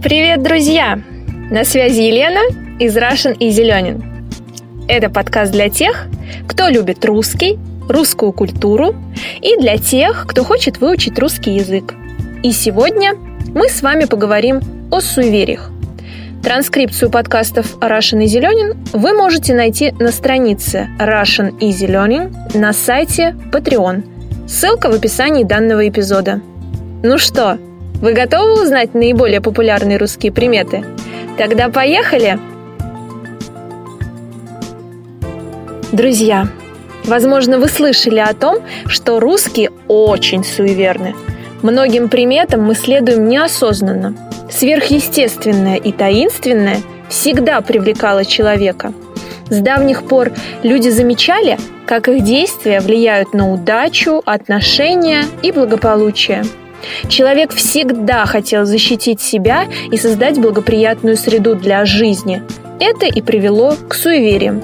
Привет, друзья! На связи Елена из Russian и Зеленин. Это подкаст для тех, кто любит русский, русскую культуру и для тех, кто хочет выучить русский язык. И сегодня мы с вами поговорим о суевериях. Транскрипцию подкастов Russian и Зеленин вы можете найти на странице Russian и Зеленин на сайте Patreon. Ссылка в описании данного эпизода. Ну что, вы готовы узнать наиболее популярные русские приметы? Тогда поехали! Друзья, возможно, вы слышали о том, что русские очень суеверны. Многим приметам мы следуем неосознанно. Сверхъестественное и таинственное всегда привлекало человека. С давних пор люди замечали, как их действия влияют на удачу, отношения и благополучие – Человек всегда хотел защитить себя и создать благоприятную среду для жизни. Это и привело к суевериям.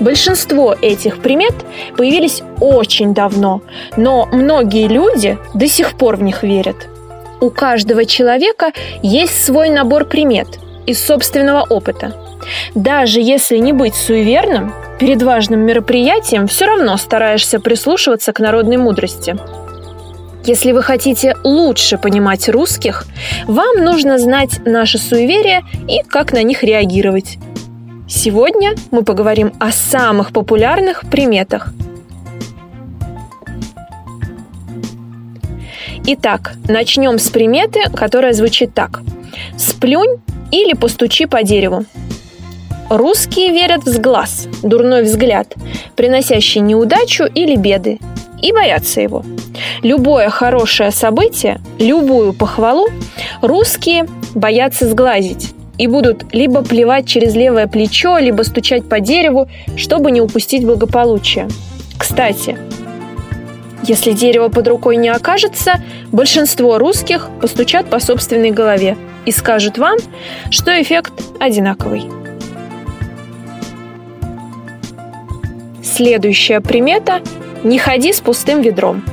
Большинство этих примет появились очень давно, но многие люди до сих пор в них верят. У каждого человека есть свой набор примет из собственного опыта. Даже если не быть суеверным, перед важным мероприятием все равно стараешься прислушиваться к народной мудрости – если вы хотите лучше понимать русских, вам нужно знать наши суеверия и как на них реагировать. Сегодня мы поговорим о самых популярных приметах. Итак, начнем с приметы, которая звучит так. «Сплюнь или постучи по дереву». Русские верят в сглаз, дурной взгляд, приносящий неудачу или беды, и боятся его. Любое хорошее событие, любую похвалу русские боятся сглазить и будут либо плевать через левое плечо, либо стучать по дереву, чтобы не упустить благополучие. Кстати, если дерево под рукой не окажется, большинство русских постучат по собственной голове и скажут вам, что эффект одинаковый. Следующая примета не ходи с пустым ведром.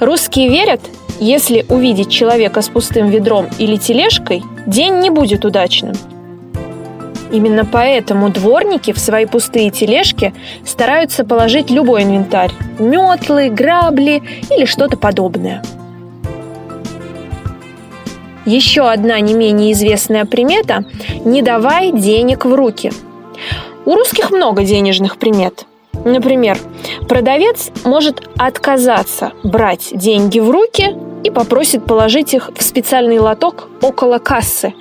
Русские верят, если увидеть человека с пустым ведром или тележкой, день не будет удачным. Именно поэтому дворники в свои пустые тележки стараются положить любой инвентарь – метлы, грабли или что-то подобное. Еще одна не менее известная примета – не давай денег в руки. У русских много денежных примет – Например, продавец может отказаться брать деньги в руки и попросит положить их в специальный лоток около кассы.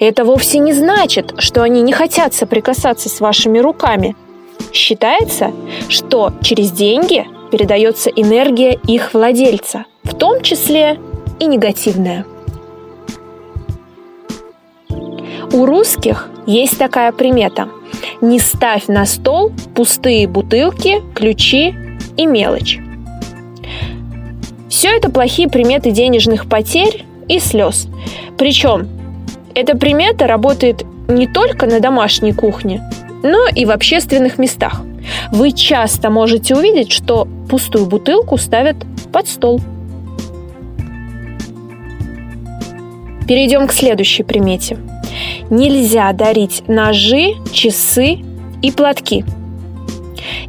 Это вовсе не значит, что они не хотят соприкасаться с вашими руками. Считается, что через деньги передается энергия их владельца, в том числе и негативная. У русских есть такая примета. Не ставь на стол пустые бутылки, ключи и мелочь. Все это плохие приметы денежных потерь и слез. Причем эта примета работает не только на домашней кухне, но и в общественных местах. Вы часто можете увидеть, что пустую бутылку ставят под стол. Перейдем к следующей примете – Нельзя дарить ножи, часы и платки.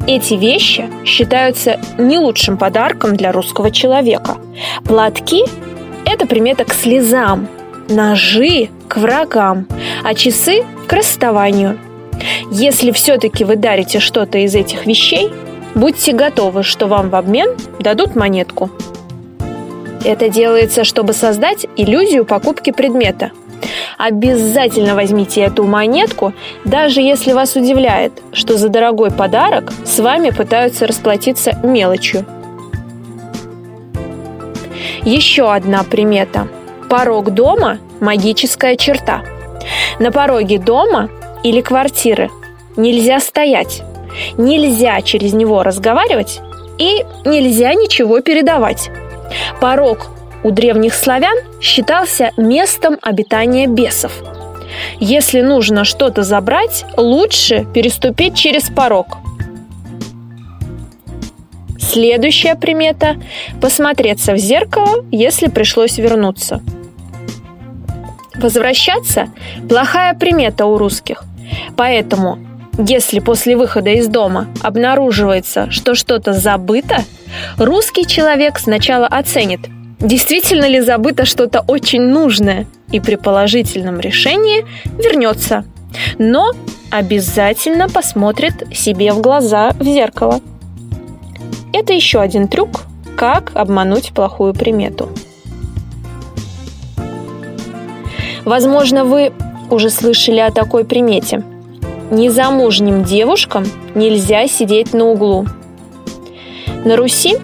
Эти вещи считаются не лучшим подарком для русского человека. Платки – это примета к слезам, ножи – к врагам, а часы – к расставанию. Если все-таки вы дарите что-то из этих вещей, будьте готовы, что вам в обмен дадут монетку. Это делается, чтобы создать иллюзию покупки предмета – Обязательно возьмите эту монетку, даже если вас удивляет, что за дорогой подарок с вами пытаются расплатиться мелочью. Еще одна примета. Порог дома – магическая черта. На пороге дома или квартиры нельзя стоять, нельзя через него разговаривать и нельзя ничего передавать. Порог у древних славян считался местом обитания бесов. Если нужно что-то забрать, лучше переступить через порог. Следующая примета – посмотреться в зеркало, если пришлось вернуться. Возвращаться – плохая примета у русских. Поэтому, если после выхода из дома обнаруживается, что что-то забыто, русский человек сначала оценит, действительно ли забыто что-то очень нужное, и при положительном решении вернется. Но обязательно посмотрит себе в глаза в зеркало. Это еще один трюк, как обмануть плохую примету. Возможно, вы уже слышали о такой примете. Незамужним девушкам нельзя сидеть на углу. На Руси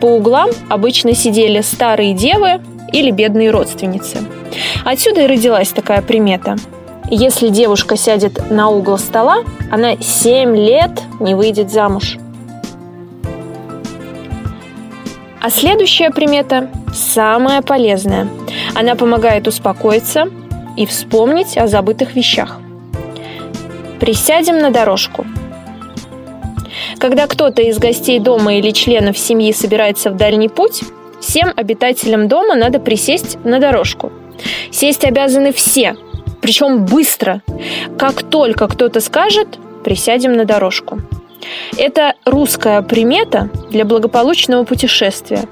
по углам обычно сидели старые девы или бедные родственницы. Отсюда и родилась такая примета. Если девушка сядет на угол стола, она 7 лет не выйдет замуж. А следующая примета самая полезная. Она помогает успокоиться и вспомнить о забытых вещах. Присядем на дорожку. Когда кто-то из гостей дома или членов семьи собирается в дальний путь, всем обитателям дома надо присесть на дорожку. Сесть обязаны все, причем быстро. Как только кто-то скажет, присядем на дорожку. Это русская примета для благополучного путешествия.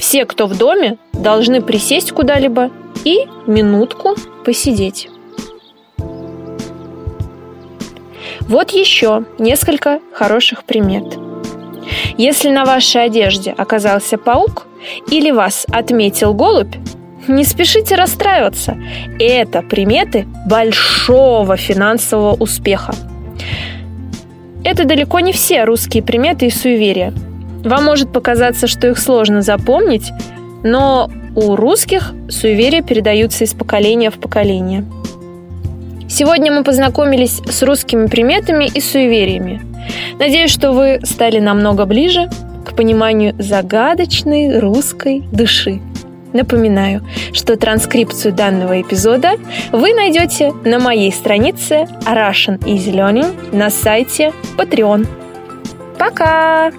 Все, кто в доме, должны присесть куда-либо и минутку посидеть. Вот еще несколько хороших примет. Если на вашей одежде оказался паук или вас отметил голубь, не спешите расстраиваться. Это приметы большого финансового успеха. Это далеко не все русские приметы и суеверия. Вам может показаться, что их сложно запомнить, но у русских суеверия передаются из поколения в поколение. Сегодня мы познакомились с русскими приметами и суевериями. Надеюсь, что вы стали намного ближе к пониманию загадочной русской души. Напоминаю, что транскрипцию данного эпизода вы найдете на моей странице Russian Easy Learning на сайте Patreon. Пока!